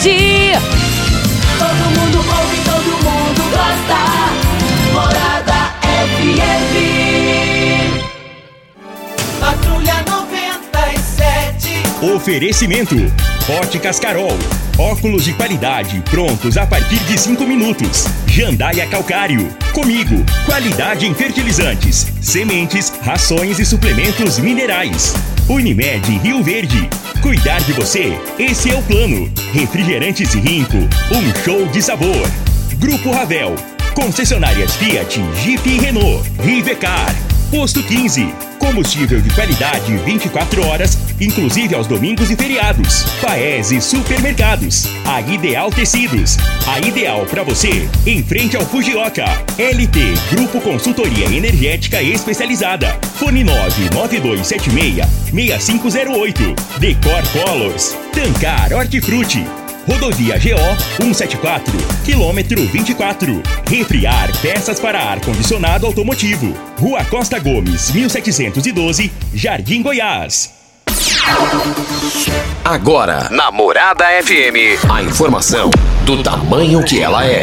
Todo mundo ouve, todo mundo gosta. Morada FM. Patrulha 97. Oferecimento. Óticas cascarol, Óculos de qualidade prontos a partir de 5 minutos. Jandaia Calcário. Comigo, qualidade em fertilizantes, sementes, rações e suplementos minerais. Unimed Rio Verde. Cuidar de você, esse é o plano. Refrigerantes e Rinco, um show de sabor. Grupo Ravel. Concessionárias Fiat, Jeep e Renault. Rivecar. Posto 15. Combustível de qualidade 24 horas, inclusive aos domingos e feriados. Paese Supermercados. A Ideal Tecidos. A ideal para você, em frente ao Fujioka. LT Grupo Consultoria Energética Especializada. Fone 99276-6508. Decor Colors. Tancar Hortifruti. Rodovia GO 174, quilômetro 24. Refriar peças para ar-condicionado automotivo. Rua Costa Gomes, 1712, Jardim Goiás. Agora, na Morada FM, a informação do tamanho que ela é.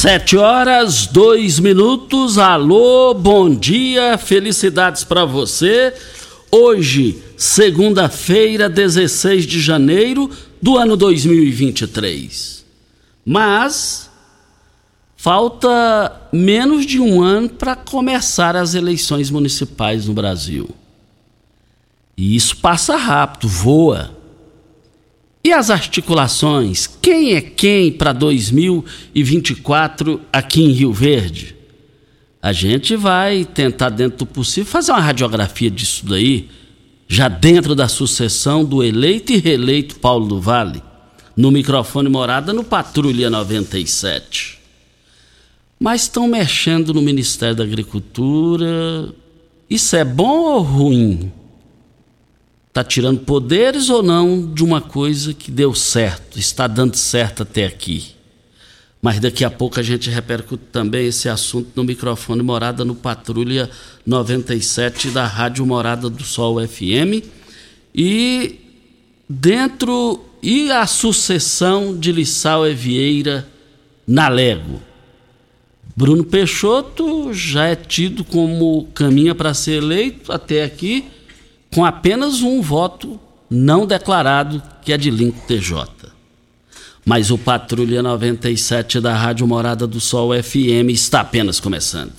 Sete horas, dois minutos. Alô, bom dia, felicidades para você. Hoje, segunda-feira, 16 de janeiro do ano 2023. Mas falta menos de um ano para começar as eleições municipais no Brasil. E isso passa rápido, voa. E as articulações? Quem é quem para 2024 aqui em Rio Verde? A gente vai tentar, dentro do possível, fazer uma radiografia disso daí, já dentro da sucessão do eleito e reeleito Paulo do Vale, no microfone morada no Patrulha 97. Mas estão mexendo no Ministério da Agricultura. Isso é bom ou ruim? Está tirando poderes ou não de uma coisa que deu certo, está dando certo até aqui. Mas daqui a pouco a gente repercute também esse assunto no microfone Morada no Patrulha 97 da Rádio Morada do Sol FM. E dentro. E a sucessão de Lissau e Vieira na Lego. Bruno Peixoto já é tido como caminha para ser eleito até aqui com apenas um voto não declarado, que é de Lincoln TJ. Mas o Patrulha 97 da Rádio Morada do Sol FM está apenas começando.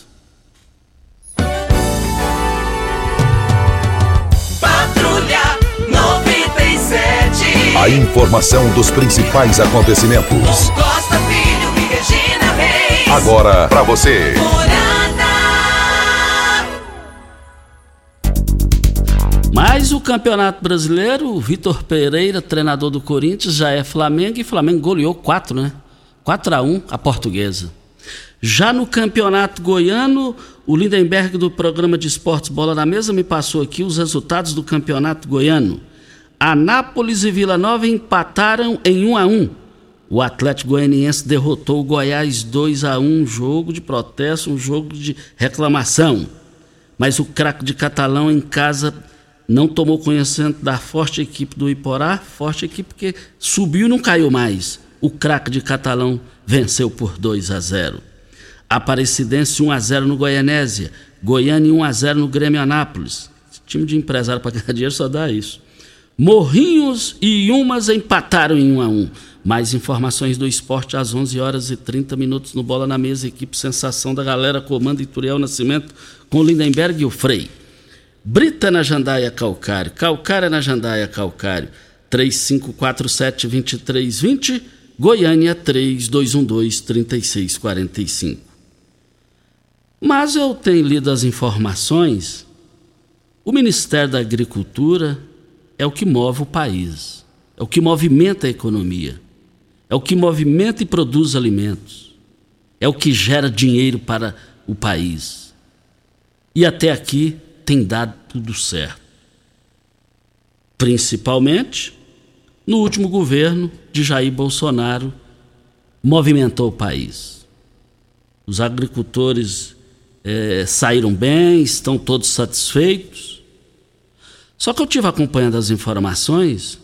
Patrulha 97. A informação dos principais acontecimentos. Costa Filho e Regina Reis. Agora para você. Mas o Campeonato Brasileiro, o Vitor Pereira, treinador do Corinthians, já é Flamengo e Flamengo goleou 4, né? 4 a 1 a portuguesa. Já no Campeonato Goiano, o Lindenberg do programa de esportes Bola na Mesa me passou aqui os resultados do Campeonato Goiano. Anápolis e Vila Nova empataram em 1 a 1. O Atlético Goianiense derrotou o Goiás 2 a 1, um jogo de protesto, um jogo de reclamação. Mas o craque de Catalão em casa não tomou conhecimento da forte equipe do Iporá, forte equipe que subiu e não caiu mais. O craque de Catalão venceu por 2 a 0. Aparecidense 1 a 0 no Goianésia, Goiânia 1 a 0 no Grêmio Anápolis. Esse time de empresário para ganhar dinheiro só dá isso. Morrinhos e Umas empataram em 1 a 1. Mais informações do esporte às 11 horas e 30 minutos no Bola na Mesa, equipe Sensação da Galera, comando Ituriel Nascimento com Lindenberg e o Frei. Brita na Jandaia Calcário, Calcária na Jandaia Calcário, 3547-2320, Goiânia 3212-3645. Mas eu tenho lido as informações, o Ministério da Agricultura é o que move o país, é o que movimenta a economia, é o que movimenta e produz alimentos, é o que gera dinheiro para o país. E até aqui tem dado tudo certo. Principalmente no último governo de Jair Bolsonaro, movimentou o país. os agricultores é, saíram bem, estão todos satisfeitos. Só que eu tive acompanhando as informações,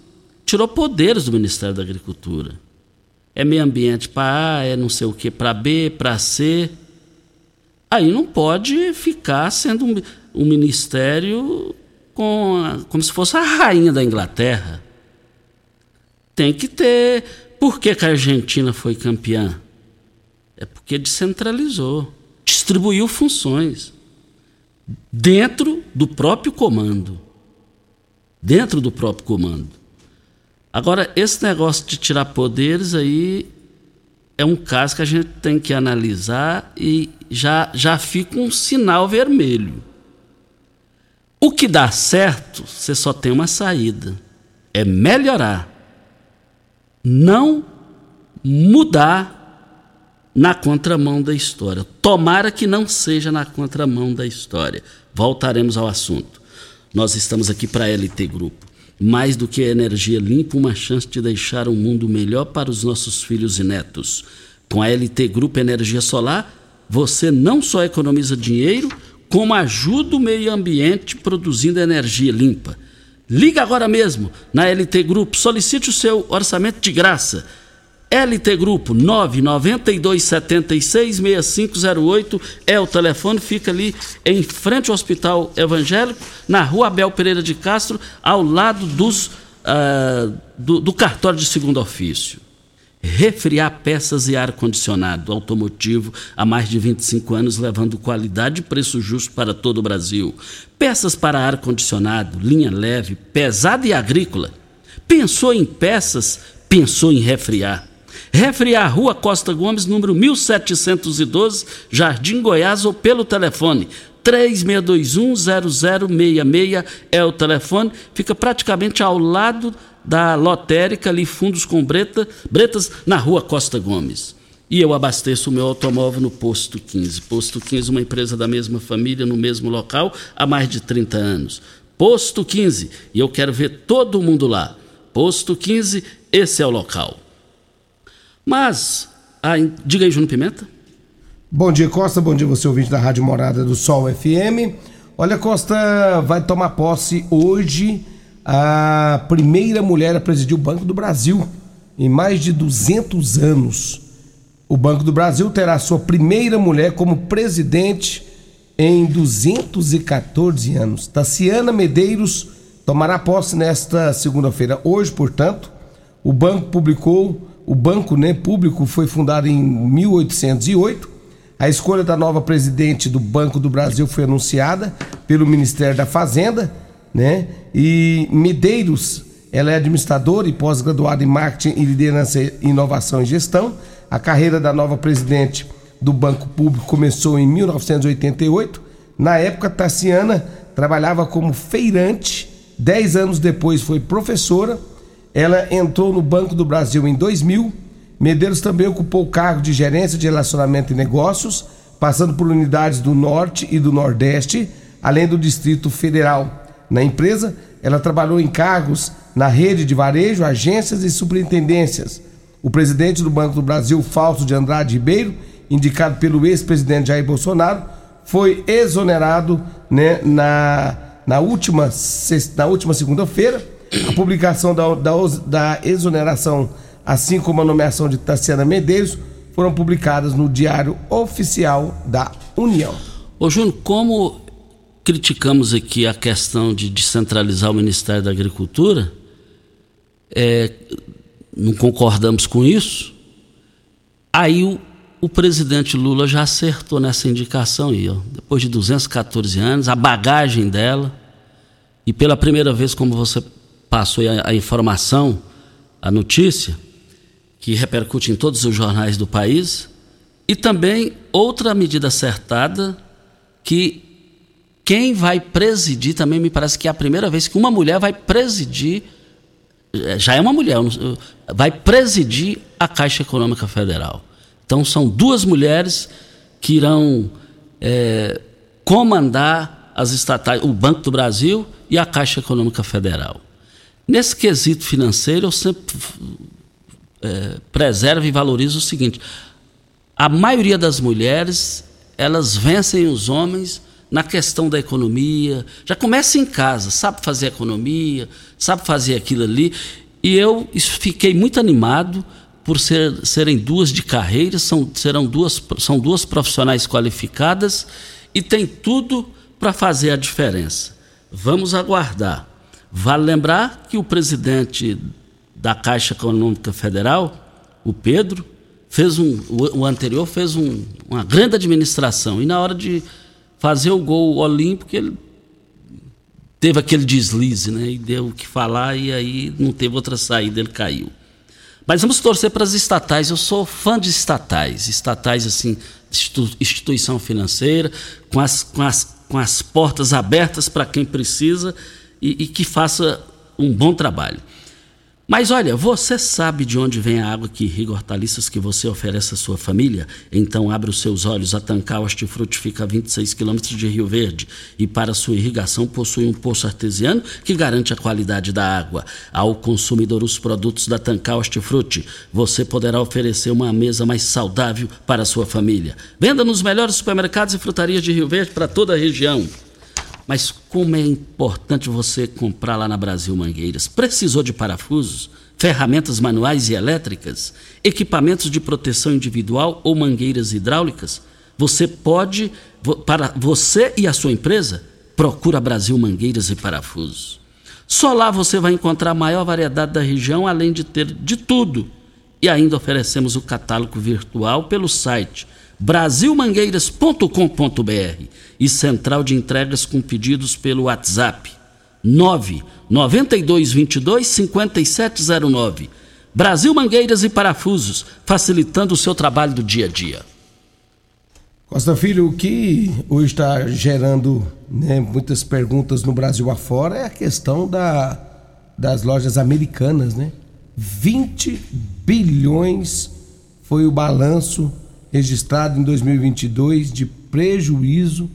tirou poderes do Ministério da Agricultura. É meio ambiente para A, é não sei o que para B, para C. Aí não pode ficar sendo um, um ministério com a, como se fosse a rainha da Inglaterra. Tem que ter. Por que, que a Argentina foi campeã? É porque descentralizou, distribuiu funções dentro do próprio comando. Dentro do próprio comando. Agora, esse negócio de tirar poderes aí é um caso que a gente tem que analisar e já, já fica um sinal vermelho. O que dá certo, você só tem uma saída: é melhorar. Não mudar na contramão da história. Tomara que não seja na contramão da história. Voltaremos ao assunto. Nós estamos aqui para a LT Grupo. Mais do que energia limpa, uma chance de deixar um mundo melhor para os nossos filhos e netos. Com a LT Grupo Energia Solar, você não só economiza dinheiro, como ajuda o meio ambiente produzindo energia limpa. Liga agora mesmo na LT Grupo, solicite o seu orçamento de graça. LT Grupo 992766508 é o telefone, fica ali em frente ao Hospital Evangélico, na rua Abel Pereira de Castro, ao lado dos, uh, do, do cartório de segundo ofício refriar peças e ar-condicionado automotivo há mais de 25 anos, levando qualidade e preço justo para todo o Brasil. Peças para ar-condicionado, linha leve, pesada e agrícola. Pensou em peças? Pensou em refriar. Refriar Rua Costa Gomes, número 1712, Jardim Goiás, ou pelo telefone 36210066 é o telefone, fica praticamente ao lado da lotérica ali, Fundos com Breta, Bretas, na rua Costa Gomes. E eu abasteço o meu automóvel no Posto 15. Posto 15, uma empresa da mesma família, no mesmo local, há mais de 30 anos. Posto 15, e eu quero ver todo mundo lá. Posto 15, esse é o local. Mas, ah, diga aí, Júnior Pimenta. Bom dia, Costa. Bom dia, você ouvinte da Rádio Morada do Sol FM. Olha, Costa vai tomar posse hoje a primeira mulher a presidir o Banco do Brasil em mais de 200 anos. O Banco do Brasil terá sua primeira mulher como presidente em 214 anos. Taciana Medeiros tomará posse nesta segunda-feira. Hoje, portanto, o banco publicou, o banco né, público foi fundado em 1808. A escolha da nova presidente do Banco do Brasil foi anunciada pelo Ministério da Fazenda né? E Medeiros, ela é administradora e pós-graduada em marketing e liderança, inovação e gestão. A carreira da nova presidente do Banco Público começou em 1988. Na época, Tassiana trabalhava como feirante. Dez anos depois foi professora. Ela entrou no Banco do Brasil em 2000. Medeiros também ocupou o cargo de gerência de relacionamento e negócios, passando por unidades do Norte e do Nordeste, além do Distrito Federal. Na empresa, ela trabalhou em cargos na rede de varejo, agências e superintendências. O presidente do Banco do Brasil, Fausto de Andrade Ribeiro, indicado pelo ex-presidente Jair Bolsonaro, foi exonerado né, na, na última, na última segunda-feira. A publicação da, da, da exoneração, assim como a nomeação de Tassiana Medeiros, foram publicadas no Diário Oficial da União. Ô Júnior, como criticamos aqui a questão de descentralizar o Ministério da Agricultura, é, não concordamos com isso, aí o, o, presidente Lula já acertou nessa indicação aí, ó, depois de 214 anos, a bagagem dela, e pela primeira vez, como você passou a, a informação, a notícia, que repercute em todos os jornais do país, e também outra medida acertada que quem vai presidir também me parece que é a primeira vez que uma mulher vai presidir, é, já é uma mulher, vai presidir a Caixa Econômica Federal. Então são duas mulheres que irão é, comandar as estatais, o Banco do Brasil e a Caixa Econômica Federal. Nesse quesito financeiro, eu sempre é, preservo e valorizo o seguinte: a maioria das mulheres, elas vencem os homens na questão da economia. Já começa em casa, sabe fazer economia, sabe fazer aquilo ali. E eu fiquei muito animado por ser, serem duas de carreira, são, serão duas, são duas profissionais qualificadas e tem tudo para fazer a diferença. Vamos aguardar. Vale lembrar que o presidente da Caixa Econômica Federal, o Pedro, fez um, o, anterior fez um, uma grande administração e na hora de fazer o gol olímpico ele teve aquele deslize, né? E deu o que falar e aí não teve outra saída, ele caiu. Mas vamos torcer para as estatais. Eu sou fã de estatais, estatais assim, instituição financeira, com as, com as, com as portas abertas para quem precisa e, e que faça um bom trabalho. Mas olha, você sabe de onde vem a água que irriga hortaliças que você oferece à sua família? Então abre os seus olhos. A Tancal Hortifruti fica a 26 quilômetros de Rio Verde e para sua irrigação possui um poço artesiano que garante a qualidade da água. Ao consumidor os produtos da Tancal Hortifruti, você poderá oferecer uma mesa mais saudável para a sua família. Venda nos melhores supermercados e frutarias de Rio Verde para toda a região. Mas como é importante você comprar lá na Brasil Mangueiras. Precisou de parafusos, ferramentas manuais e elétricas, equipamentos de proteção individual ou mangueiras hidráulicas? Você pode, para você e a sua empresa, procura Brasil Mangueiras e Parafusos. Só lá você vai encontrar a maior variedade da região, além de ter de tudo. E ainda oferecemos o catálogo virtual pelo site brasilmangueiras.com.br e central de entregas com pedidos pelo WhatsApp 9 9222 5709. Brasil Mangueiras e Parafusos, facilitando o seu trabalho do dia a dia. Costa Filho, o que hoje está gerando né, muitas perguntas no Brasil afora é a questão da, das lojas americanas, né? 20 bilhões foi o balanço registrado em 2022 de prejuízo,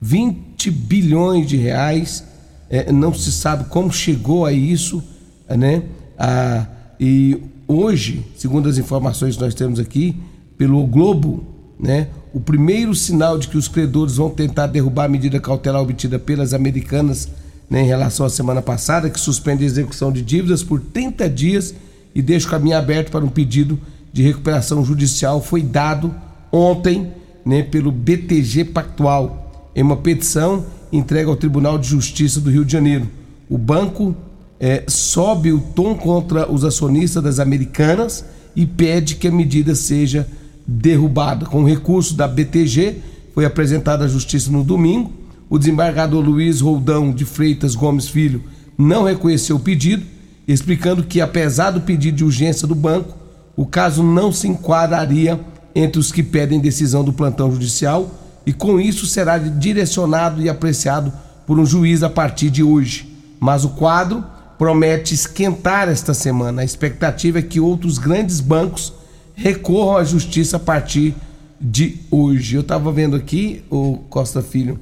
20 bilhões de reais. É, não se sabe como chegou a isso, né? Ah, e hoje, segundo as informações que nós temos aqui, pelo Globo, né? O primeiro sinal de que os credores vão tentar derrubar a medida cautelar obtida pelas americanas né, em relação à semana passada, que suspende a execução de dívidas por 30 dias e deixa o caminho aberto para um pedido de recuperação judicial foi dado ontem né, pelo BTG Pactual, em uma petição entregue ao Tribunal de Justiça do Rio de Janeiro. O banco é, sobe o tom contra os acionistas das americanas e pede que a medida seja derrubada. Com recurso da BTG, foi apresentado à Justiça no domingo. O desembargador Luiz Roldão de Freitas Gomes Filho não reconheceu o pedido, explicando que, apesar do pedido de urgência do banco, o caso não se enquadraria entre os que pedem decisão do plantão judicial e com isso será direcionado e apreciado por um juiz a partir de hoje. Mas o quadro promete esquentar esta semana. A expectativa é que outros grandes bancos recorram à justiça a partir de hoje. Eu estava vendo aqui, o Costa Filho,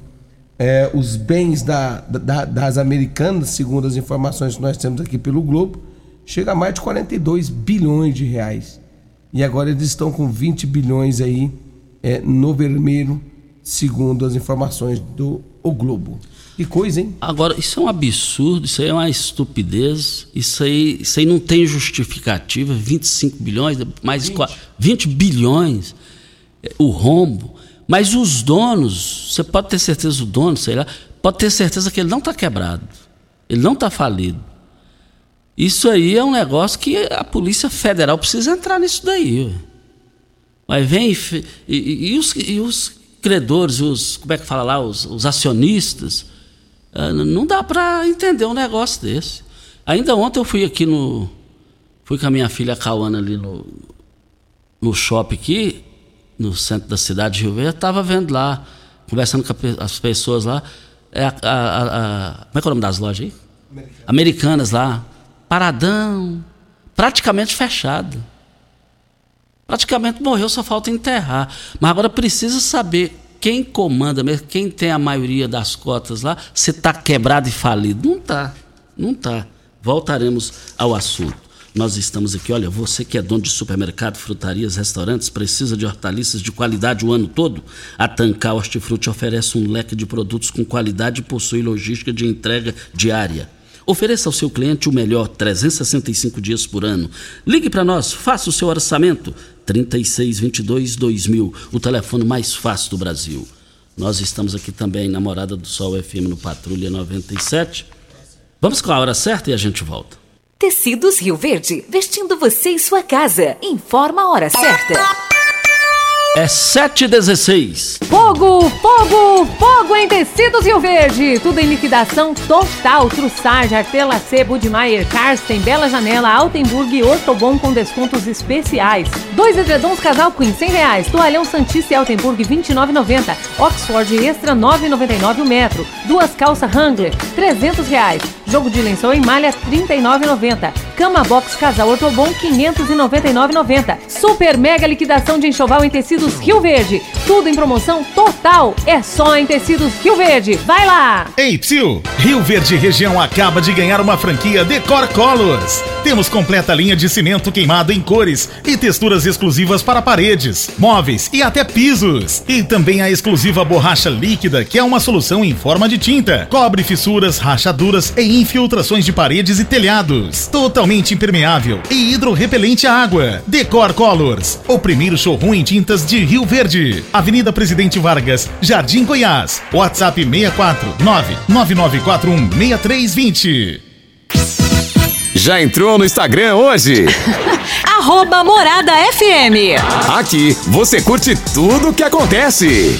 é, os bens da, da, das americanas, segundo as informações que nós temos aqui pelo Globo, chega a mais de 42 bilhões de reais. E agora eles estão com 20 bilhões aí é, no vermelho, segundo as informações do o Globo. Que coisa, hein? Agora, isso é um absurdo, isso aí é uma estupidez, isso aí, isso aí não tem justificativa, 25 bilhões, mais 20, 20 bilhões, é, o rombo. Mas os donos, você pode ter certeza, o dono, sei lá, pode ter certeza que ele não está quebrado, ele não está falido. Isso aí é um negócio que a Polícia Federal precisa entrar nisso daí. Mas vem e, e, e, os, e os, credores, os, como é que fala lá, os, os acionistas, ah, não dá para entender um negócio desse. Ainda ontem eu fui aqui no. Fui com a minha filha Cauana ali no, no shopping aqui, no centro da cidade de Rio Verde, estava vendo lá, conversando com as pessoas lá. É a, a, a, como é que é o nome das lojas aí? Americanas, Americanas lá paradão, praticamente fechado. Praticamente morreu, só falta enterrar. Mas agora precisa saber quem comanda mesmo, quem tem a maioria das cotas lá, se está quebrado e falido. Não está, não está. Voltaremos ao assunto. Nós estamos aqui, olha, você que é dono de supermercado, frutarias, restaurantes, precisa de hortaliças de qualidade o ano todo? A Tancar Hortifruti oferece um leque de produtos com qualidade e possui logística de entrega diária. Ofereça ao seu cliente o melhor 365 dias por ano. Ligue para nós, faça o seu orçamento. 3622 2000, o telefone mais fácil do Brasil. Nós estamos aqui também na Morada do Sol FM no Patrulha 97. Vamos com a hora certa e a gente volta. Tecidos Rio Verde, vestindo você e sua casa. Informa a hora certa. É 716. Fogo, fogo, fogo em tecidos Rio Verde. Tudo em liquidação total. Trussage, Artela C, Budmeier, Karsten, Bela Janela, Altenburg e Ortobon com descontos especiais. Dois edredons casal Queen, 100 reais. Toalhão Santista e Altenburg, 29,90. Oxford Extra, 9,99 o metro. Duas calças Wrangler, 300 reais. Jogo de lençol em malha, 39,90. Cama Box Casal Ortobon, 599,90. Super mega liquidação de enxoval em tecidos Rio Verde. Tudo em promoção total. É só em tecidos Rio Verde. Vai lá! Ei, Psyu! Rio Verde Região acaba de ganhar uma franquia Decor Colors. Temos completa linha de cimento queimado em cores e texturas exclusivas para paredes, móveis e até pisos. E também a exclusiva borracha líquida, que é uma solução em forma de tinta. Cobre fissuras, rachaduras e infiltrações de paredes e telhados. Totalmente impermeável e hidrorrepelente à água. Decor Colors, o primeiro showroom em tintas de Rio Verde. Avenida Presidente Vargas, Jardim Goiás. WhatsApp 64 99941 6320. Já entrou no Instagram hoje? Arroba Morada FM. Aqui você curte tudo o que acontece.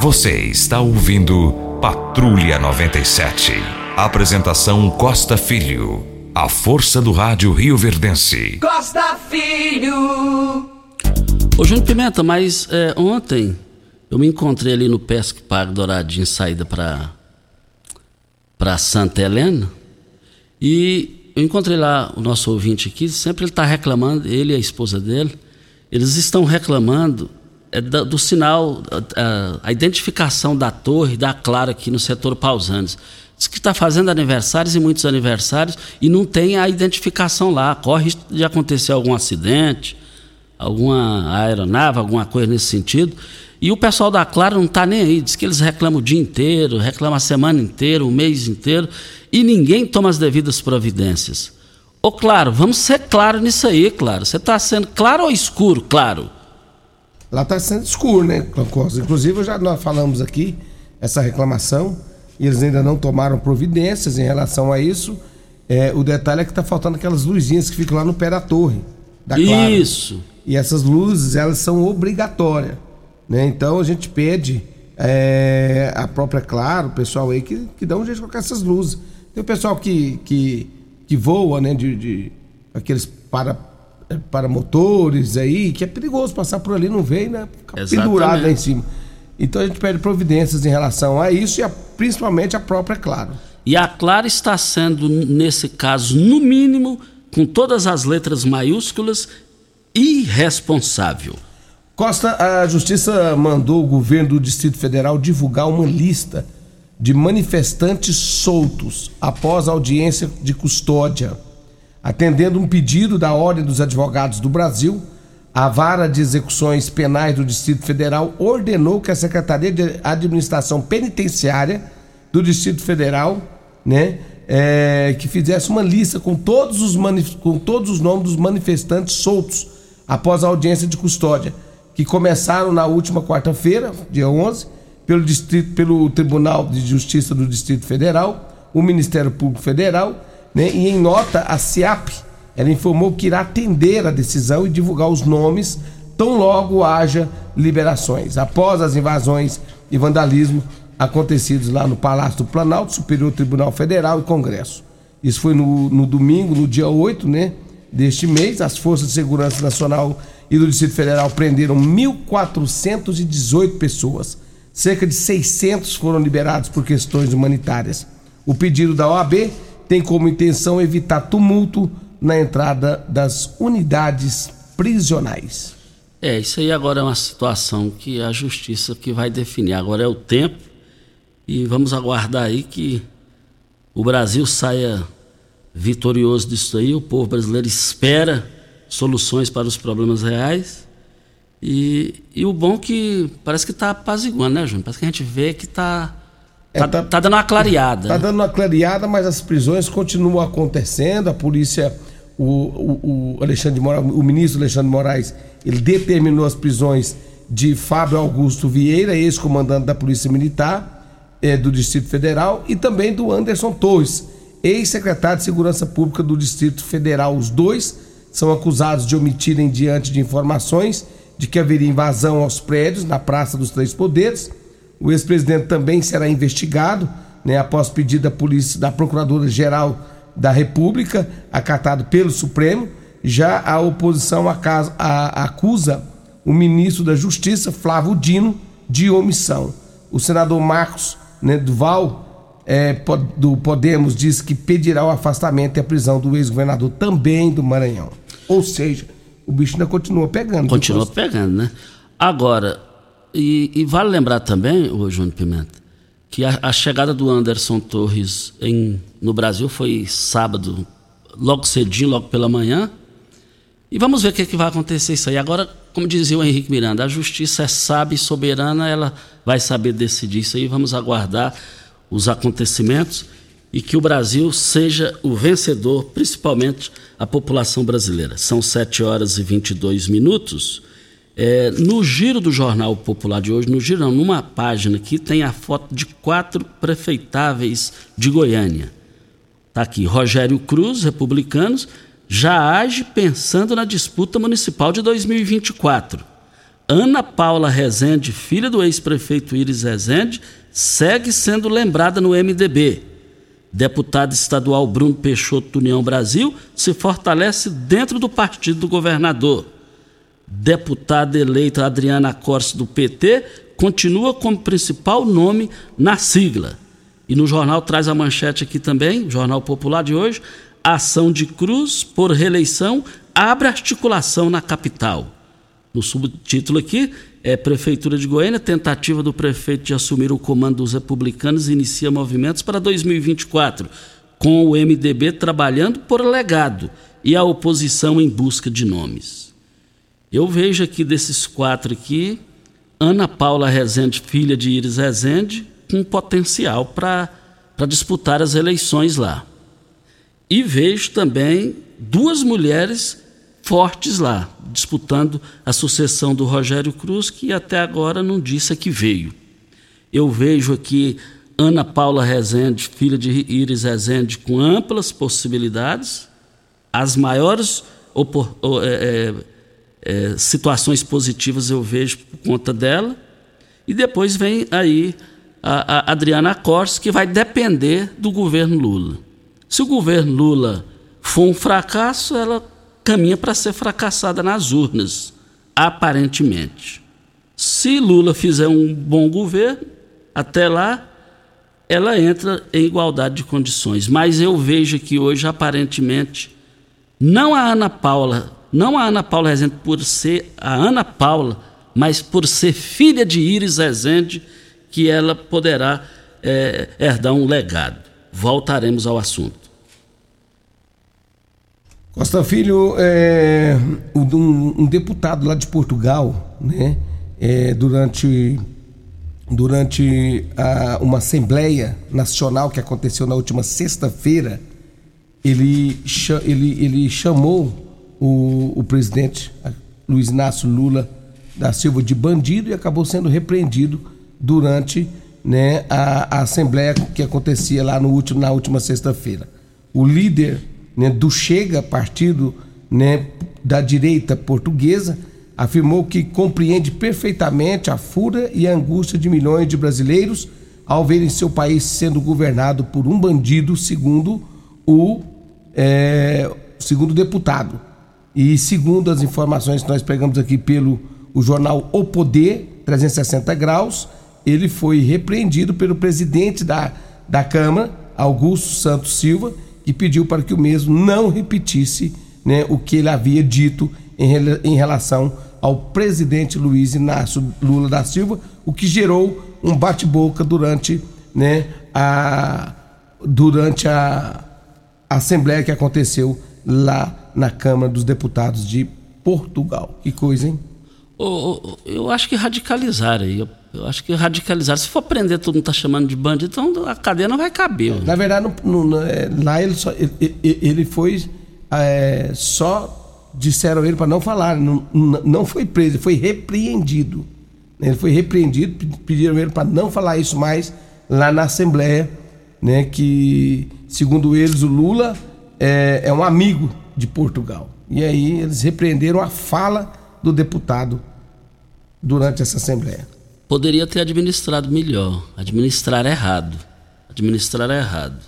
Você está ouvindo Patrulha 97. Apresentação Costa Filho. A força do rádio Rio Verdense. Costa Filho. Ô Júnior Pimenta, mas é, ontem eu me encontrei ali no Pesque Parque Douradinho, saída para para Santa Helena, e eu encontrei lá o nosso ouvinte aqui, sempre ele está reclamando, ele e a esposa dele, eles estão reclamando é, da, do sinal, a, a, identificação da torre, da Clara aqui no setor Pausanes. Diz que está fazendo aniversários e muitos aniversários e não tem a identificação lá. Corre de acontecer algum acidente, alguma aeronave, alguma coisa nesse sentido. E o pessoal da Claro não está nem aí, diz que eles reclamam o dia inteiro, reclamam a semana inteira, o mês inteiro, e ninguém toma as devidas providências. Ô, claro, vamos ser claro nisso aí, claro. Você está sendo claro ou escuro, claro? Lá está sendo escuro, né, Costa? Inclusive, já nós falamos aqui essa reclamação e eles ainda não tomaram providências em relação a isso. É, o detalhe é que está faltando aquelas luzinhas que ficam lá no pé da torre. Da Clara. Isso. E essas luzes, elas são obrigatórias. Né? Então a gente pede é, a própria Claro, o pessoal aí que, que dá um jeito com essas luzes. Tem o pessoal que, que, que voa, né? De, de aqueles para, para motores aí, que é perigoso passar por ali, não vem, né? Fica Exatamente. pendurado lá em cima. Então a gente pede providências em relação a isso e a- principalmente a própria Claro. E a Clara está sendo, nesse caso, no mínimo, com todas as letras maiúsculas, irresponsável. Costa, a Justiça mandou o governo do Distrito Federal divulgar uma lista de manifestantes soltos após a audiência de custódia. Atendendo um pedido da Ordem dos Advogados do Brasil, a Vara de Execuções Penais do Distrito Federal ordenou que a Secretaria de Administração Penitenciária do Distrito Federal, né, é, que fizesse uma lista com todos, os com todos os nomes dos manifestantes soltos após a audiência de custódia, que começaram na última quarta-feira, dia 11, pelo, distrito, pelo Tribunal de Justiça do Distrito Federal, o Ministério Público Federal, né, e em nota, a CIAP ela informou que irá atender a decisão e divulgar os nomes tão logo haja liberações. Após as invasões e vandalismo acontecidos lá no Palácio do Planalto, Superior Tribunal Federal e Congresso. Isso foi no, no domingo, no dia 8, né? Deste mês, as Forças de Segurança Nacional e do Distrito Federal prenderam 1.418 pessoas. Cerca de 600 foram liberados por questões humanitárias. O pedido da OAB tem como intenção evitar tumulto na entrada das unidades prisionais. É, isso aí agora é uma situação que a justiça que vai definir. Agora é o tempo e vamos aguardar aí que o Brasil saia vitorioso disso aí. O povo brasileiro espera soluções para os problemas reais. E, e o bom que parece que está apaziguando, né, Júnior? Parece que a gente vê que está é, tá, tá, tá, dando uma clareada. Está dando uma clareada, mas as prisões continuam acontecendo. A polícia, o, o, o Alexandre Moraes, o ministro Alexandre Moraes, ele determinou as prisões de Fábio Augusto Vieira, ex-comandante da Polícia Militar é, do Distrito Federal, e também do Anderson Torres, ex-secretário de Segurança Pública do Distrito Federal. Os dois são acusados de omitirem diante de informações de que haveria invasão aos prédios na Praça dos Três Poderes. O ex-presidente também será investigado, né, após pedido da polícia da Procuradora-Geral da República, acatado pelo Supremo. Já a oposição acusa o ministro da Justiça, Flávio Dino, de omissão. O senador Marcos né, Duval, é, do Podemos, diz que pedirá o afastamento e a prisão do ex-governador também do Maranhão. Ou seja, o bicho ainda continua pegando. Continua pegando, né? Agora, e, e, vale lembrar também, o Júnior Pimenta, que a, a, chegada do Anderson Torres em, no Brasil foi sábado, logo cedinho, logo pela manhã. E vamos ver o que, é que vai acontecer isso aí. Agora, como dizia o Henrique Miranda, a justiça é sábia e soberana, ela vai saber decidir isso aí. Vamos aguardar os acontecimentos e que o Brasil seja o vencedor, principalmente a população brasileira. São 7 horas e 22 minutos. É, no giro do Jornal Popular de hoje, no giro não, numa página aqui tem a foto de quatro prefeitáveis de Goiânia. Está aqui, Rogério Cruz, republicanos, já age pensando na disputa municipal de 2024. Ana Paula Rezende, filha do ex-prefeito Iris Rezende, segue sendo lembrada no MDB. Deputado estadual Bruno Peixoto União Brasil se fortalece dentro do partido do governador. Deputada eleita Adriana Corse do PT continua como principal nome na sigla. E no jornal traz a manchete aqui também, Jornal Popular de hoje, ação de Cruz por reeleição abre articulação na capital. No subtítulo aqui, é, Prefeitura de Goiânia, tentativa do prefeito de assumir o comando dos republicanos inicia movimentos para 2024, com o MDB trabalhando por legado e a oposição em busca de nomes. Eu vejo aqui desses quatro aqui, Ana Paula Rezende, filha de Iris Rezende, com potencial para disputar as eleições lá. E vejo também duas mulheres fortes lá, disputando a sucessão do Rogério Cruz, que até agora não disse a que veio. Eu vejo aqui Ana Paula Rezende, filha de Iris Rezende, com amplas possibilidades, as maiores é, é, situações positivas eu vejo por conta dela, e depois vem aí a, a Adriana Cortes, que vai depender do governo Lula. Se o governo Lula for um fracasso, ela caminha para ser fracassada nas urnas, aparentemente. Se Lula fizer um bom governo, até lá, ela entra em igualdade de condições. Mas eu vejo que hoje, aparentemente, não a Ana Paula, não a Ana Paula Rezende por ser a Ana Paula, mas por ser filha de Iris Rezende, que ela poderá é, herdar um legado. Voltaremos ao assunto. Costa Filho, é, um, um, deputado lá de Portugal, né, é, durante, durante a, uma Assembleia Nacional que aconteceu na última sexta-feira, ele, ele, ele chamou o, o presidente Luiz Inácio Lula da Silva de bandido e acabou sendo repreendido durante né, a, a Assembleia que acontecia lá no último, na última sexta-feira. O líder né, do Chega, partido né, da direita portuguesa, afirmou que compreende perfeitamente a fúria e a angústia de milhões de brasileiros ao verem seu país sendo governado por um bandido, segundo o é, segundo deputado. E segundo as informações que nós pegamos aqui pelo o jornal O Poder, 360 graus, ele foi repreendido pelo presidente da, da Câmara, Augusto Santos Silva, que pediu para que o mesmo não repetisse né, o que ele havia dito em, em relação ao presidente Luiz Inácio Lula da Silva, o que gerou um bate-boca durante, né, a, durante a, a Assembleia que aconteceu lá na Câmara dos Deputados de Portugal. Que coisa, hein? Oh, eu acho que radicalizar aí. Eu, eu, acho que radicalizar. Se for prender todo mundo tá chamando de bandido, então a cadeia não vai caber. Na verdade, não, não, é, lá ele, só, ele, ele foi é, só disseram ele para não falar, não, não foi preso, foi repreendido. Ele foi repreendido, pediram ele para não falar isso mais lá na Assembleia, né? Que, segundo eles, o Lula é, é um amigo de Portugal. E aí eles repreenderam a fala do deputado durante essa Assembleia. Poderia ter administrado melhor. Administrar errado. Administrar errado.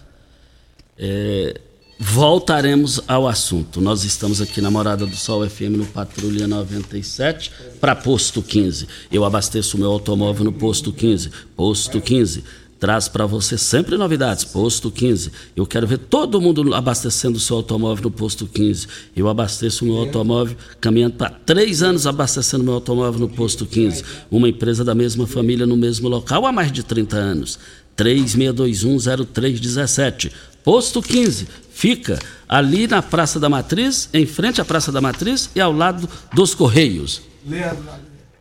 É, voltaremos ao assunto. Nós estamos aqui na Morada do Sol FM no Patrulha 97 para Posto 15. Eu abasteço o meu automóvel no Posto 15. Posto 15 traz para você sempre novidades. Posto 15. Eu quero ver todo mundo abastecendo o seu automóvel no Posto 15. Eu abasteço o meu automóvel, caminhando para três anos abastecendo o meu automóvel no Posto 15. Uma empresa da mesma família no mesmo local há mais de 30 anos. 36210317. Posto 15. Fica ali na Praça da Matriz, em frente à Praça da Matriz e ao lado dos Correios. Leandro.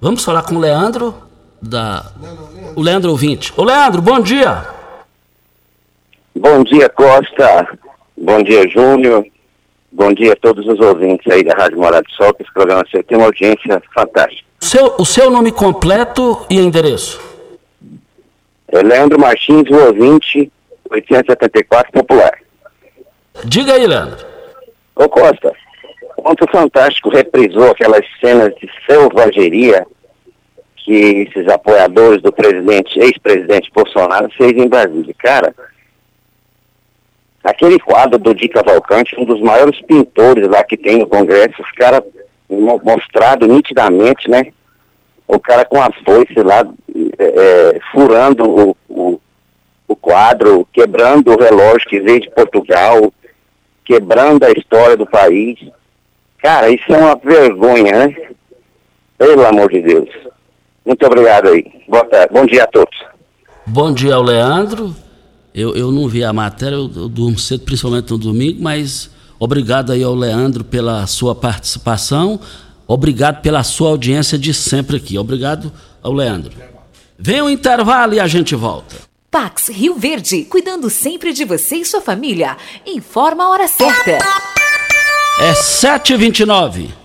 Vamos falar com o Leandro da o Leandro ouvinte. Ô Leandro, bom dia. Bom dia, Costa. Bom dia, Júnior. Bom dia a todos os ouvintes aí da Rádio Morado do Sol, que esse programa você tem uma audiência fantástica. Seu, o seu nome completo e endereço? É Leandro Martins, o ouvinte, 874 Popular. Diga aí, Leandro. Ô Costa, ontem o Fantástico reprisou aquelas cenas de selvageria que esses apoiadores do presidente, ex-presidente Bolsonaro fez em Brasília. Cara, aquele quadro do Di Cavalcante, um dos maiores pintores lá que tem no Congresso, os caras mostrado nitidamente, né? O cara com a foice lá, é, é, furando o, o, o, quadro, quebrando o relógio que veio de Portugal, quebrando a história do país. Cara, isso é uma vergonha, né? Pelo amor de Deus. Muito obrigado aí. Boa tarde. Bom dia a todos. Bom dia ao Leandro. Eu, eu não vi a matéria, eu, eu durmo cedo, principalmente no domingo, mas obrigado aí ao Leandro pela sua participação. Obrigado pela sua audiência de sempre aqui. Obrigado ao Leandro. Vem o intervalo e a gente volta. Pax Rio Verde, cuidando sempre de você e sua família. Informa a hora certa. É 7h29.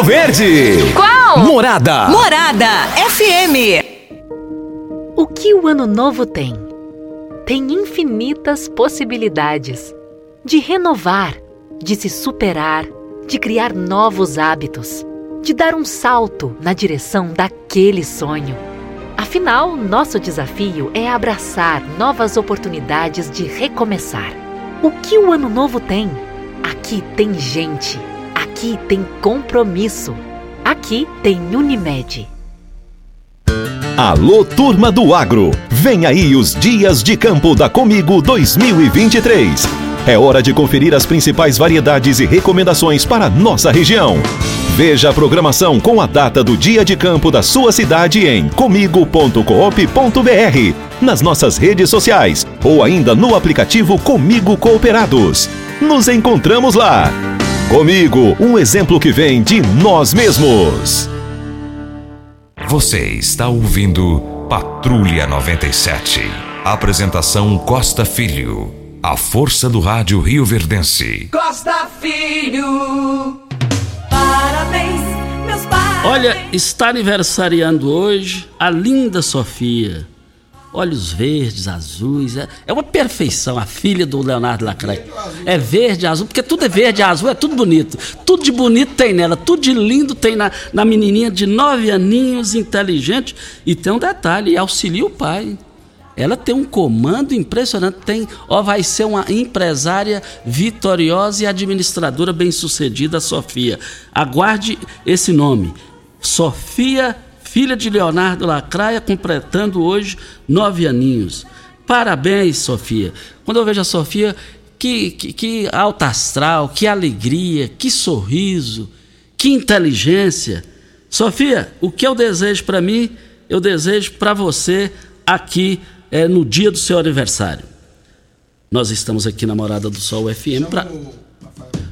Verde. Qual? Morada. Morada FM. O que o ano novo tem? Tem infinitas possibilidades de renovar, de se superar, de criar novos hábitos, de dar um salto na direção daquele sonho. Afinal, nosso desafio é abraçar novas oportunidades de recomeçar. O que o ano novo tem? Aqui tem gente. Aqui tem compromisso. Aqui tem Unimed. Alô, turma do agro! Vem aí os Dias de Campo da Comigo 2023. É hora de conferir as principais variedades e recomendações para nossa região. Veja a programação com a data do dia de campo da sua cidade em comigo.coop.br, nas nossas redes sociais ou ainda no aplicativo Comigo Cooperados. Nos encontramos lá! Comigo, um exemplo que vem de nós mesmos. Você está ouvindo Patrulha 97. Apresentação Costa Filho. A força do rádio Rio Verdense. Costa Filho. Parabéns, meus pais. Olha, está aniversariando hoje a linda Sofia. Olhos verdes, azuis, é, é uma perfeição a filha do Leonardo Lacraia. É verde, azul, porque tudo é verde, azul, é tudo bonito. Tudo de bonito tem nela, tudo de lindo tem na, na menininha de nove aninhos, inteligente. E tem um detalhe, auxilia o pai. Ela tem um comando impressionante, tem, ó, vai ser uma empresária vitoriosa e administradora bem-sucedida, Sofia. Aguarde esse nome. Sofia filha de Leonardo Lacraia, completando hoje nove aninhos. Parabéns, Sofia. Quando eu vejo a Sofia, que, que, que alta astral, que alegria, que sorriso, que inteligência. Sofia, o que eu desejo para mim, eu desejo para você aqui é, no dia do seu aniversário. Nós estamos aqui na Morada do Sol FM para.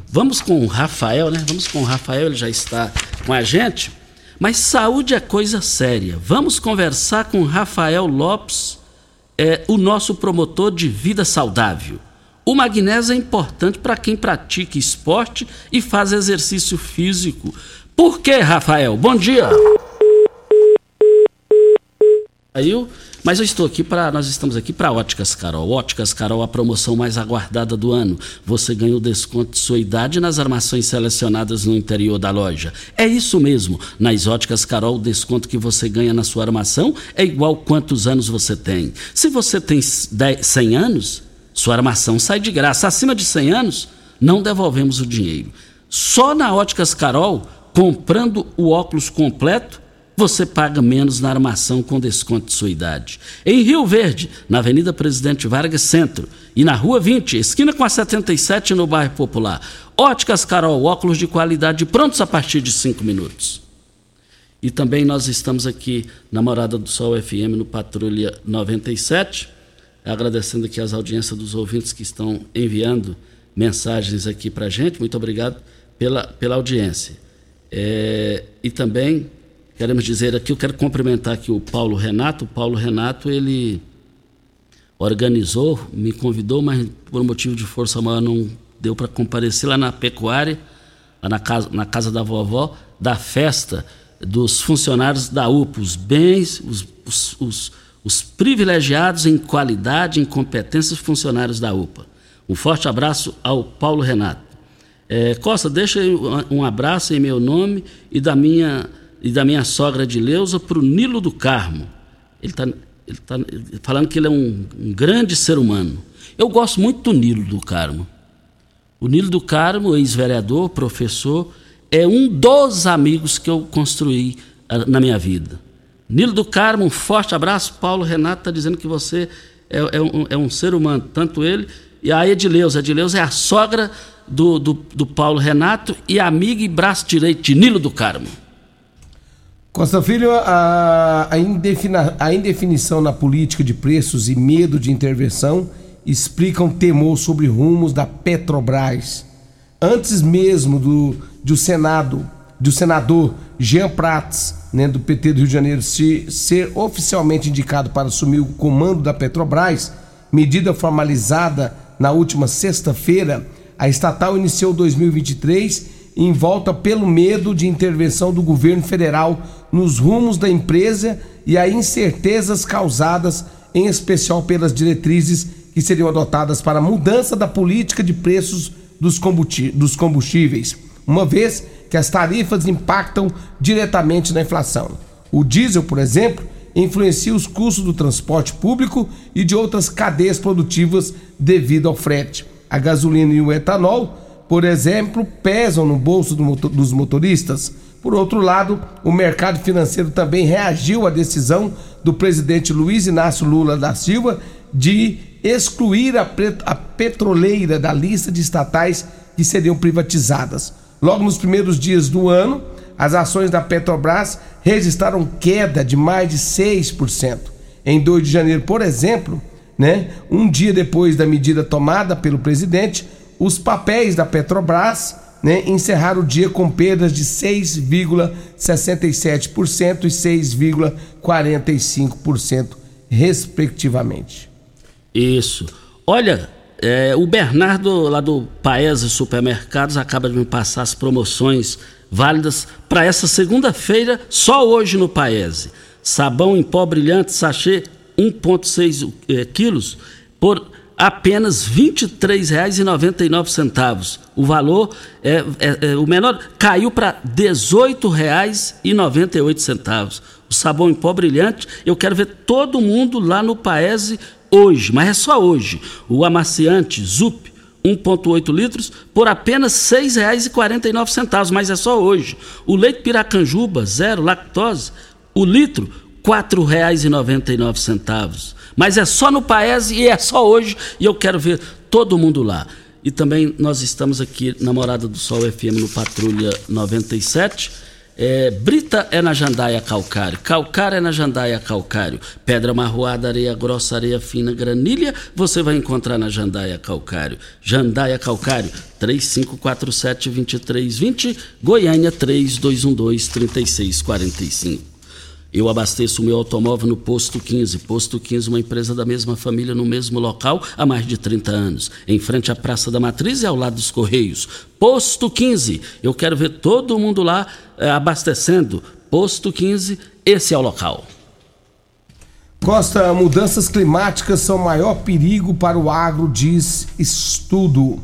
Vamos com o Rafael, né? Vamos com o Rafael, ele já está com a gente. Mas saúde é coisa séria. Vamos conversar com Rafael Lopes, é, o nosso promotor de vida saudável. O magnésio é importante para quem pratica esporte e faz exercício físico. Por que, Rafael? Bom dia. Aí mas eu estou aqui para. Nós estamos aqui para Óticas Carol. Óticas Carol, a promoção mais aguardada do ano. Você ganha o desconto de sua idade nas armações selecionadas no interior da loja. É isso mesmo. Nas Óticas Carol, o desconto que você ganha na sua armação é igual quantos anos você tem. Se você tem 10, 100 anos, sua armação sai de graça. Acima de 100 anos, não devolvemos o dinheiro. Só na Óticas Carol, comprando o óculos completo você paga menos na armação com desconto de sua idade. Em Rio Verde, na Avenida Presidente Vargas Centro e na Rua 20, esquina com a 77 no bairro Popular. Óticas Carol, óculos de qualidade prontos a partir de 5 minutos. E também nós estamos aqui na Morada do Sol FM no Patrulha 97, agradecendo aqui as audiências dos ouvintes que estão enviando mensagens aqui para a gente. Muito obrigado pela, pela audiência. É, e também queremos dizer aqui, eu quero cumprimentar aqui o Paulo Renato. O Paulo Renato, ele organizou, me convidou, mas por motivo de força maior não deu para comparecer lá na pecuária, lá na casa, na casa da vovó, da festa dos funcionários da UPA, os bens, os, os, os, os privilegiados em qualidade, em competências funcionários da UPA. Um forte abraço ao Paulo Renato. É, Costa, deixa um abraço em meu nome e da minha e da minha sogra de Leusa para o Nilo do Carmo. Ele está tá falando que ele é um, um, grande ser humano. Eu gosto muito do Nilo do Carmo. O Nilo do Carmo, ex-vereador, professor, é um dos amigos que eu construí uh, na minha vida. Nilo do Carmo, um forte abraço. Paulo Renato está dizendo que você é, é, um, é, um, ser humano, tanto ele e a Edileuza. A Edileuza é a sogra do, do, do Paulo Renato e amiga e braço direito de Nilo do Carmo. Costa Filho, a, a, indefina, a indefinição na política de preços e medo de intervenção explicam temor sobre rumos da Petrobras. Antes mesmo do, do Senado, do senador Jean Prats, né, do PT do Rio de Janeiro, se, ser oficialmente indicado para assumir o comando da Petrobras, medida formalizada na última sexta-feira, a estatal iniciou 2023 em volta pelo medo de intervenção do governo federal nos rumos da empresa e a incertezas causadas, em especial pelas diretrizes que seriam adotadas para a mudança da política de preços dos combustíveis, uma vez que as tarifas impactam diretamente na inflação. O diesel, por exemplo, influencia os custos do transporte público e de outras cadeias produtivas devido ao frete. A gasolina e o etanol, por exemplo, pesam no bolso do motor- dos motoristas. Por outro lado, o mercado financeiro também reagiu à decisão do presidente Luiz Inácio Lula da Silva de excluir a, petroleira da lista de estatais que seriam privatizadas. Logo nos primeiros dias do ano, as ações da Petrobras registraram queda de mais de 6%. Em 2 de janeiro, por exemplo, né, um dia depois da medida tomada pelo presidente, os papéis da Petrobras né, encerraram o dia com perdas de 6,67% e 6,45%, respectivamente. Isso. Olha, é, o Bernardo lá do Paese Supermercados acaba de me passar as promoções válidas para essa segunda-feira, só hoje no Paese. Sabão em pó brilhante, sachê 1,6 eh, quilos, por apenas R$ 23,99. O valor é, é- é- o menor caiu para R$ 18,98. O sabão em pó brilhante, eu quero ver todo mundo lá no Paese hoje, mas é só hoje. O amaciante Zup 1,8 litros por apenas R$ 6,49, mas é só hoje. O leite Piracanjuba, zero lactose, o litro R$ 4,99. Mas é só no Paese e é só hoje e eu quero ver todo mundo lá. E também nós estamos aqui na Morada do Sol FM no Patrulha 97. É, Brita é na Jandaia Calcário, Calcário é na Jandaia Calcário, Pedra Marroada, Areia Grossa, Areia Fina, Granilha, você vai encontrar na Jandaia Calcário. Jandaia Calcário, 3547-2320, Goiânia 3212-3645. Eu abasteço o meu automóvel no Posto 15. Posto 15, uma empresa da mesma família no mesmo local há mais de 30 anos. Em frente à Praça da Matriz e ao lado dos Correios. Posto 15. Eu quero ver todo mundo lá eh, abastecendo. Posto 15, esse é o local. Costa, mudanças climáticas são o maior perigo para o agro, diz estudo.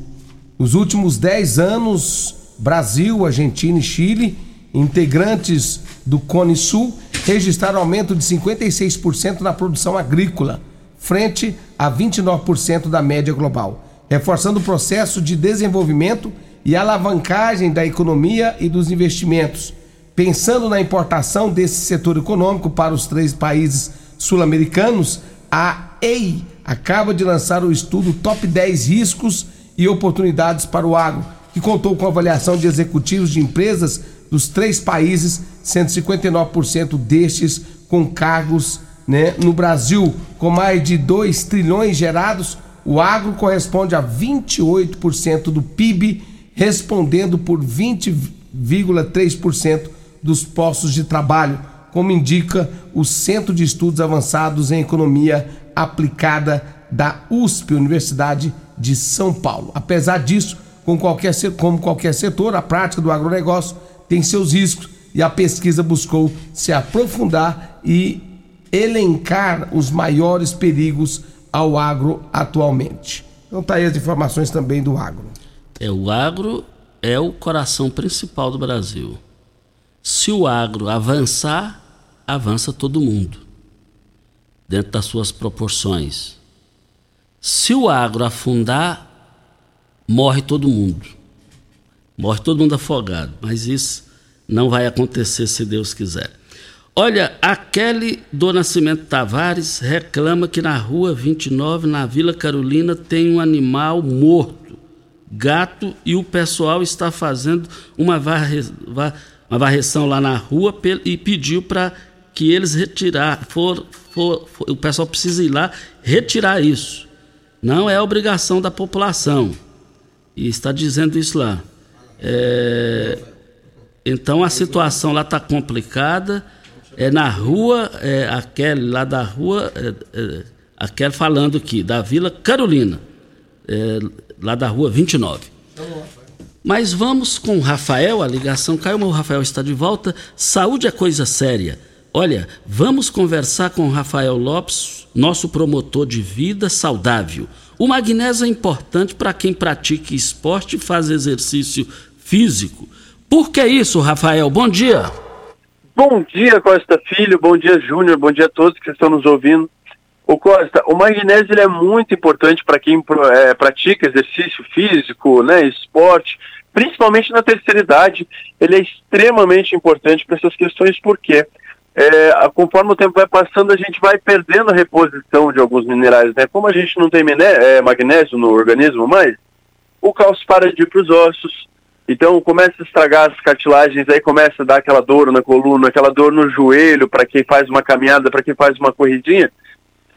Nos últimos 10 anos, Brasil, Argentina e Chile, integrantes do Cone Sul, registraram aumento de 56% na produção agrícola, frente a 29% da média global, reforçando o processo de desenvolvimento e alavancagem da economia e dos investimentos. Pensando na importação desse setor econômico para os três países sul-americanos, a EI acaba de lançar o estudo Top 10 Riscos e Oportunidades para o Agro, que contou com avaliação de executivos de empresas dos três países, sendo 59% destes com cargos né, no Brasil. Com mais de 2 trilhões gerados, o agro corresponde a 28% do PIB, respondendo por 20,3% dos postos de trabalho, como indica o Centro de Estudos Avançados em Economia Aplicada da USP, Universidade de São Paulo. Apesar disso, com qualquer, como qualquer setor, a prática do agronegócio tem seus riscos e a pesquisa buscou se aprofundar e elencar os maiores perigos ao agro atualmente. Então tá aí as informações também do agro. É, o agro é o coração principal do Brasil. Se o agro avançar, avança todo mundo, dentro das suas proporções. Se o agro afundar, morre todo mundo. Morre todo mundo afogado. Mas isso não vai acontecer se Deus quiser. Olha, a Kelly do Nascimento Tavares reclama que na rua 29, na Vila Carolina, tem um animal morto, gato, e o pessoal está fazendo uma, varre, va- uma varreção lá na rua e pediu para que eles retirar, for, for- for- o pessoal precisa ir lá retirar isso. Não é obrigação da população. E está dizendo isso lá. É, então a situação lá está complicada. É na rua, é, a Kelly lá da rua, é, é, a Kelly falando aqui, da Vila Carolina, é, lá da rua 29. Mas vamos com o Rafael, a ligação caiu, mas o Rafael está de volta. Saúde é coisa séria. Olha, vamos conversar com o Rafael Lopes, nosso promotor de vida saudável. O magnésio é importante para quem pratica esporte e faz exercício físico. Por que isso, Rafael? Bom dia. Bom dia, Costa Filho. Bom dia, Júnior. Bom dia a todos que estão nos ouvindo. O Costa, o magnésio é muito importante para quem é, pratica exercício físico, né, esporte, principalmente na terceira idade. Ele é extremamente importante para essas questões, porque é, conforme o tempo vai passando, a gente vai perdendo a reposição de alguns minerais. Né? Como a gente não tem miné, é, magnésio no organismo mais, o cálcio para de ir para os ossos. Então começa a estragar as cartilagens, aí começa a dar aquela dor na coluna, aquela dor no joelho para quem faz uma caminhada, para quem faz uma corridinha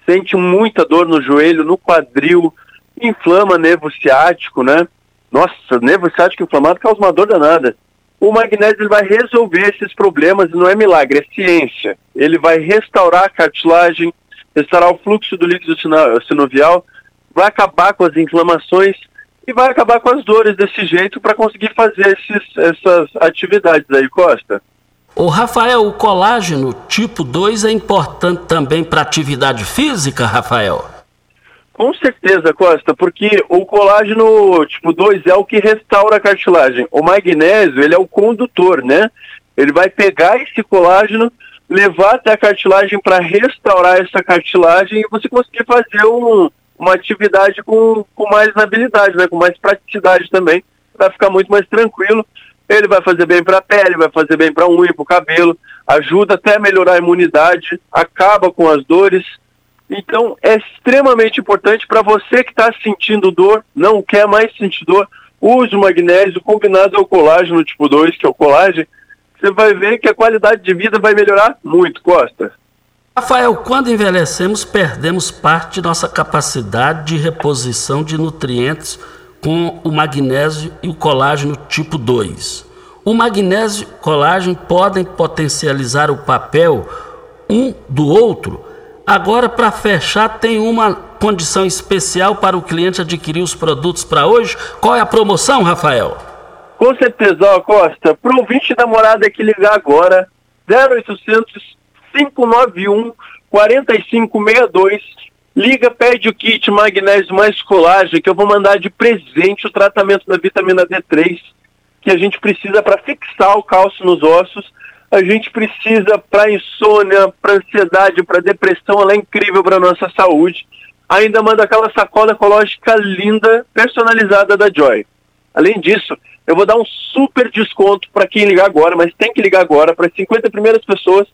sente muita dor no joelho, no quadril, inflama nervo ciático, né? Nossa, nervo ciático inflamado causa uma dor danada. O magnésio ele vai resolver esses problemas, não é milagre, é ciência. Ele vai restaurar a cartilagem, restaurar o fluxo do líquido sinovial, vai acabar com as inflamações e vai acabar com as dores desse jeito para conseguir fazer esses, essas atividades aí, Costa. O Rafael, o colágeno tipo 2 é importante também para atividade física, Rafael? Com certeza, Costa, porque o colágeno tipo 2 é o que restaura a cartilagem. O magnésio, ele é o condutor, né? Ele vai pegar esse colágeno, levar até a cartilagem para restaurar essa cartilagem e você conseguir fazer um, uma atividade com, com mais habilidade, né? Com mais praticidade também, para ficar muito mais tranquilo ele vai fazer bem para a pele, vai fazer bem para a unha, para o cabelo, ajuda até a melhorar a imunidade, acaba com as dores. Então é extremamente importante para você que está sentindo dor, não quer mais sentir dor, use o magnésio combinado ao colágeno tipo 2, que é o colágeno, você vai ver que a qualidade de vida vai melhorar muito, Costa. Rafael, quando envelhecemos, perdemos parte de nossa capacidade de reposição de nutrientes com o magnésio e o colágeno tipo 2. O magnésio e o colágeno podem potencializar o papel um do outro. Agora, para fechar, tem uma condição especial para o cliente adquirir os produtos para hoje. Qual é a promoção, Rafael? Com certeza, ó, Costa. Para o ouvinte da morada que ligar agora, 0800 591 4562 Liga, pede o kit magnésio mais colágeno, que eu vou mandar de presente o tratamento da vitamina D3, que a gente precisa para fixar o cálcio nos ossos. A gente precisa para insônia, para ansiedade, para depressão, ela é incrível para nossa saúde. Ainda manda aquela sacola ecológica linda, personalizada da Joy. Além disso, eu vou dar um super desconto para quem ligar agora, mas tem que ligar agora, para as 50 primeiras pessoas,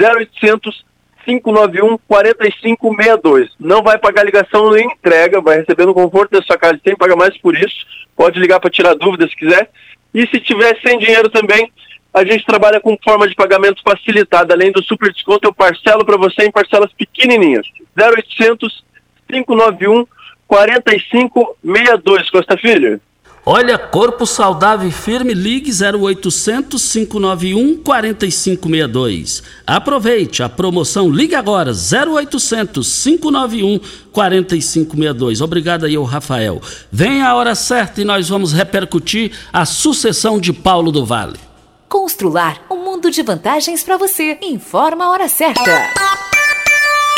0800 591 4562. Não vai pagar ligação nem entrega, vai receber no conforto da sua casa sem pagar mais por isso. Pode ligar para tirar dúvidas se quiser. E se tiver sem dinheiro também, a gente trabalha com forma de pagamento facilitada. Além do super desconto, eu parcelo para você em parcelas pequenininhas. 0800 591 4562, Costa Filho. Olha, corpo saudável e firme, ligue 0800 591 4562. Aproveite a promoção, ligue agora 0800 591 4562. Obrigado aí ao Rafael. Vem a hora certa e nós vamos repercutir a sucessão de Paulo do Vale. Constrular um mundo de vantagens para você. Informa a hora certa.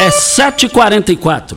É 7h44.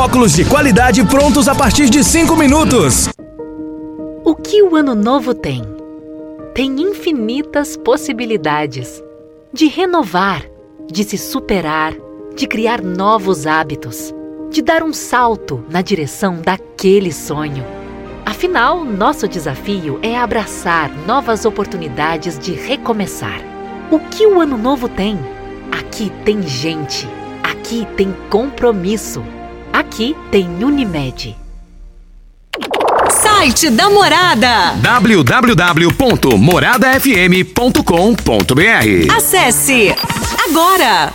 óculos de qualidade prontos a partir de 5 minutos. O que o ano novo tem? Tem infinitas possibilidades de renovar, de se superar, de criar novos hábitos, de dar um salto na direção daquele sonho. Afinal, nosso desafio é abraçar novas oportunidades de recomeçar. O que o ano novo tem? Aqui tem gente. Aqui tem compromisso. Aqui tem Unimed. Site da Morada. www.moradafm.com.br Acesse agora.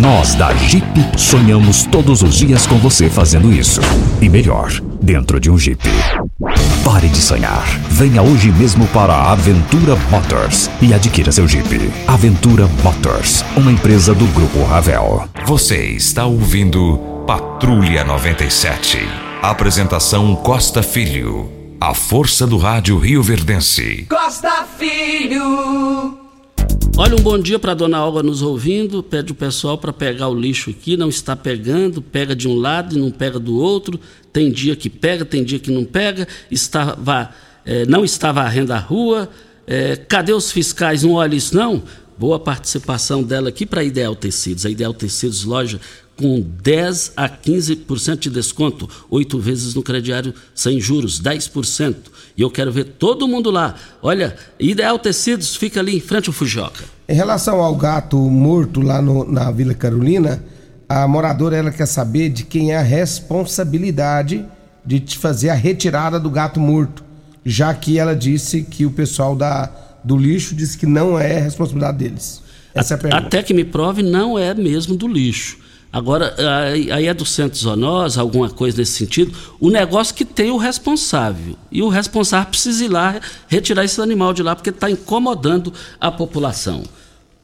Nós da Jeep sonhamos todos os dias com você fazendo isso. E melhor, dentro de um Jeep. Pare de sonhar. Venha hoje mesmo para a Aventura Motors e adquira seu Jeep. Aventura Motors, uma empresa do Grupo Ravel. Você está ouvindo Patrulha 97. Apresentação Costa Filho. A força do rádio Rio Verdense. Costa Filho. Olha, um bom dia para dona Olga nos ouvindo. Pede o pessoal para pegar o lixo aqui. Não está pegando, pega de um lado e não pega do outro. Tem dia que pega, tem dia que não pega. Estava, é, não está varrendo a rua. É, cadê os fiscais? Não olha isso, não? Boa participação dela aqui para Ideal Tecidos. A Ideal Tecidos, loja com 10 a 15% de desconto, oito vezes no crediário sem juros, 10%. E eu quero ver todo mundo lá. Olha, Ideal Tecidos fica ali em frente ao Fujoca. Em relação ao gato morto lá no- na Vila Carolina, a moradora ela quer saber de quem é a responsabilidade de te fazer a retirada do gato morto, já que ela disse que o pessoal da, do lixo disse que não é responsabilidade deles. Essa é a pergunta. Até que me prove, não é mesmo do lixo. Agora, aí é do centro zoonose, alguma coisa nesse sentido. O negócio que tem o responsável. E o responsável precisa ir lá retirar esse animal de lá, porque está incomodando a população.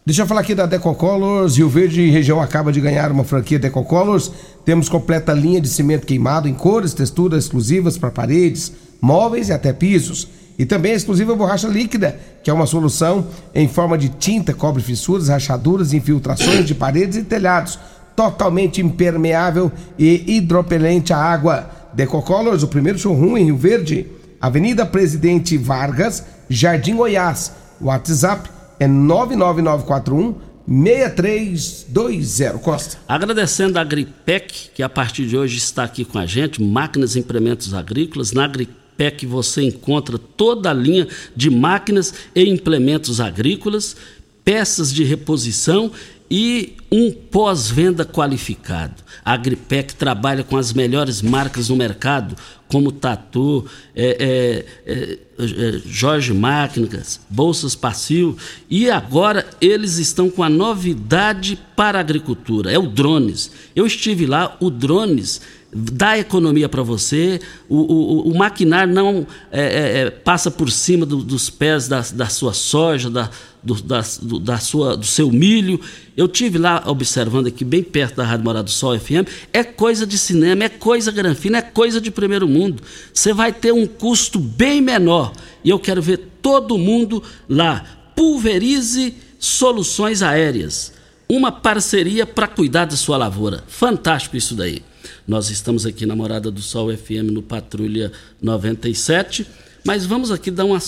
Deixa eu falar aqui da Decocolors. Rio Verde região acaba de ganhar uma franquia Decocolors. Temos completa linha de cimento queimado em cores, texturas exclusivas para paredes, móveis e até pisos. E também a exclusiva borracha líquida, que é uma solução em forma de tinta, cobre fissuras, rachaduras infiltrações de paredes e telhados. Totalmente impermeável e hidropelente à água. Decocolors, o primeiro showroom em Rio Verde. Avenida Presidente Vargas, Jardim Goiás. WhatsApp é 99941 6320. Costa. Agradecendo a Agripec, que a partir de hoje está aqui com a gente, máquinas e implementos agrícolas. Na Agripec você encontra toda a linha de máquinas e implementos agrícolas, peças de reposição e um pós-venda qualificado. A Agripec trabalha com as melhores marcas no mercado, como Tatu, é, é, é, é, Jorge Máquinas, Bolsas Passil, e agora eles estão com a novidade para a agricultura, é o drones. Eu estive lá, o drones dá economia para você, o, o, o maquinário não é, é, é, passa por cima do- dos pés da, da sua soja, da, do, da, do- da sua, do seu milho. Eu tive lá observando aqui, bem perto da Rádio Morada do Sol FM, é coisa de cinema, é coisa granfina, é coisa de primeiro mundo. Você vai ter um custo bem menor. E eu quero ver todo mundo lá. Pulverize Soluções Aéreas, uma parceria para cuidar da sua lavoura. Fantástico isso daí. Nós estamos aqui na Morada do Sol FM no Patrulha 97, mas vamos aqui dar uma,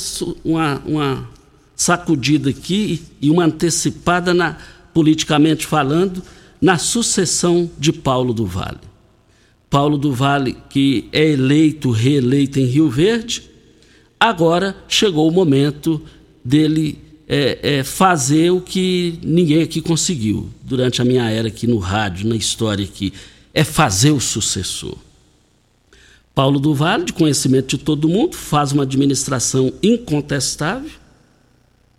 uma, uma sacudida aqui e uma antecipada na politicamente falando na sucessão de Paulo do Vale. Paulo do Vale, que é eleito, reeleito em Rio Verde, agora chegou o momento dele é, é, fazer o que ninguém aqui conseguiu durante a minha era aqui no rádio, na história aqui, é fazer o sucessor. Paulo do Vale, de conhecimento de todo mundo, faz uma administração incontestável,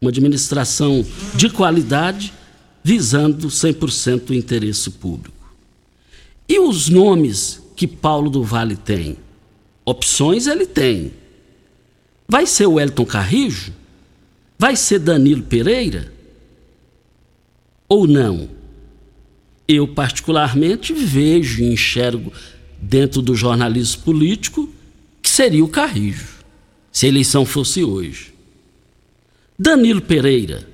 uma administração de qualidade, visando 100% o interesse público. E os nomes que Paulo do Vale tem? Opções ele tem. Vai ser o Elton Carrijo? Vai ser Danilo Pereira? Ou não? Eu, particularmente, vejo e enxergo dentro do jornalismo político que seria o Carrijo, se a eleição fosse hoje. Danilo Pereira.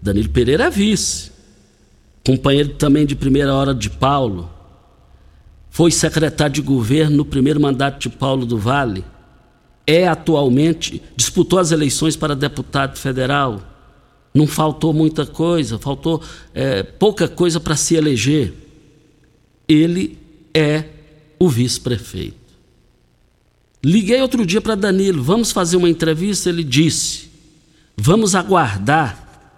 Danilo Pereira é vice. Companheiro também de primeira hora de Paulo. Foi secretário de governo no primeiro mandato de Paulo do Vale é atualmente, disputou as eleições para deputado federal. Não faltou muita coisa, faltou é, pouca coisa para se eleger. Ele é o vice-prefeito. Liguei outro dia para Danilo, vamos fazer uma entrevista? Ele disse: vamos aguardar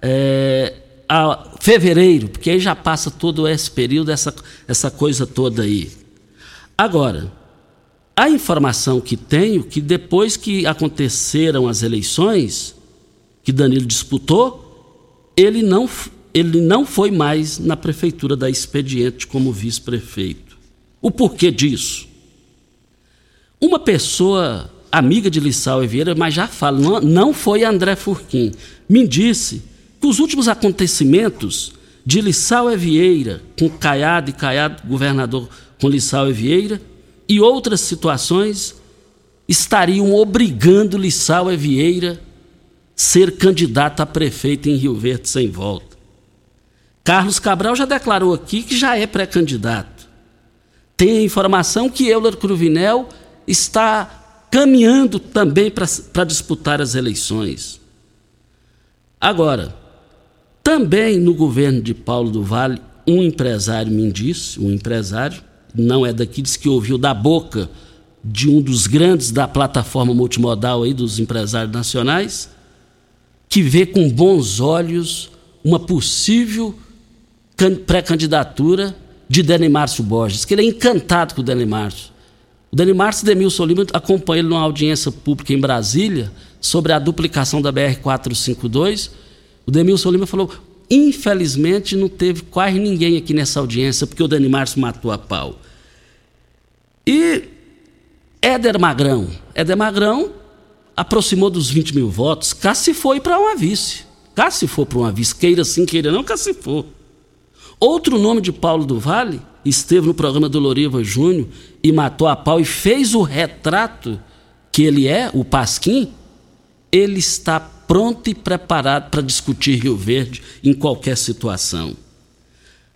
é, a fevereiro, porque aí já passa todo esse período, essa, essa coisa toda aí. Agora, a informação que tenho que depois que aconteceram as eleições que Danilo disputou, ele não, ele não foi mais na prefeitura da Expediente como vice-prefeito. O porquê disso? Uma pessoa amiga de Lissau e Vieira, mas já falo, não, não foi André Furquim, me disse que os últimos acontecimentos de Lissau e Vieira, com Caiado e Caiado, governador com Lissau e Vieira, e outras situações estariam obrigando Lissau e Vieira ser candidato a prefeito em Rio Verde sem volta. Carlos Cabral já declarou aqui que já é pré-candidato. Tem a informação que Euler Cruvinel está caminhando também para disputar as eleições. Agora, também no governo de Paulo do Vale, um empresário me disse, um empresário, não é daqui, que ouviu da boca de um dos grandes da plataforma multimodal aí dos empresários nacionais, que vê com bons olhos uma possível pré-candidatura de Dani Márcio Borges, que ele é encantado com o Dani Márcio. O Dani Márcio Demilson Lima acompanha ele numa audiência pública em Brasília sobre a duplicação da BR-452. O Demilson Lima falou: infelizmente não teve quase ninguém aqui nessa audiência, porque o Dani Márcio matou a pau. E Éder Magrão. Éder Magrão aproximou dos 20 mil votos, cá se foi para uma vice. Cá se for para uma vice, queira sim, queira não, cá se for. Outro nome de Paulo do Vale esteve no programa do Loriva Júnior e matou a pau e fez o retrato que ele é, o Pasquim. Ele está pronto e preparado para discutir Rio Verde em qualquer situação.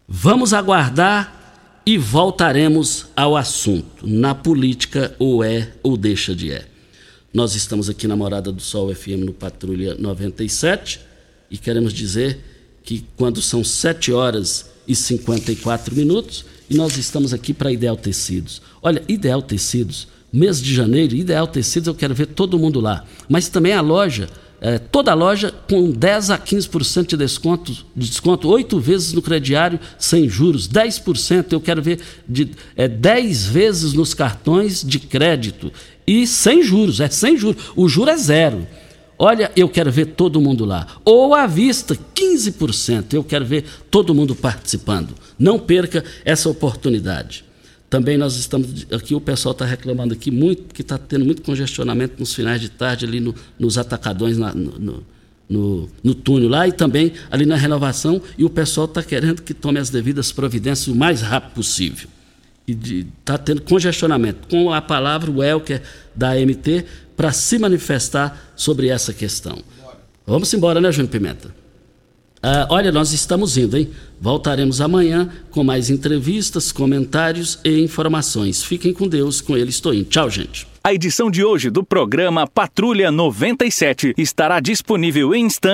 Vamos aguardar e voltaremos ao assunto. Na política, ou é ou deixa de é. Nós estamos aqui na Morada do Sol FM no Patrulha 97 e queremos dizer que quando são 7 horas e 54 minutos e nós estamos aqui para Ideal Tecidos. Olha, Ideal Tecidos, mês de janeiro, Ideal Tecidos, eu quero ver todo mundo lá. Mas também a loja é, toda loja com 10 a 15% de desconto, de desconto, oito vezes no crediário sem juros, 10%, eu quero ver de, é, 10 vezes nos cartões de crédito e sem juros, é sem juros, o juro é zero. Olha, eu quero ver todo mundo lá. Ou à vista, 15%, eu quero ver todo mundo participando. Não perca essa oportunidade. Também nós estamos aqui, o pessoal está reclamando aqui muito, que está tendo muito congestionamento nos finais de tarde ali no, nos atacadões na, no, no, no, túnel lá e também ali na renovação, e o pessoal está querendo que tome as devidas providências o mais rápido possível. E está tendo congestionamento. Com a palavra, o Elker da AMT, para se manifestar sobre essa questão. Vamos embora, né, Júnior Pimenta? Ah, olha, nós estamos indo, hein? Voltaremos amanhã com mais entrevistas, comentários e informações. Fiquem com Deus, com ele estou indo. Tchau, gente. A edição de hoje do programa Patrulha 97 estará disponível em instantes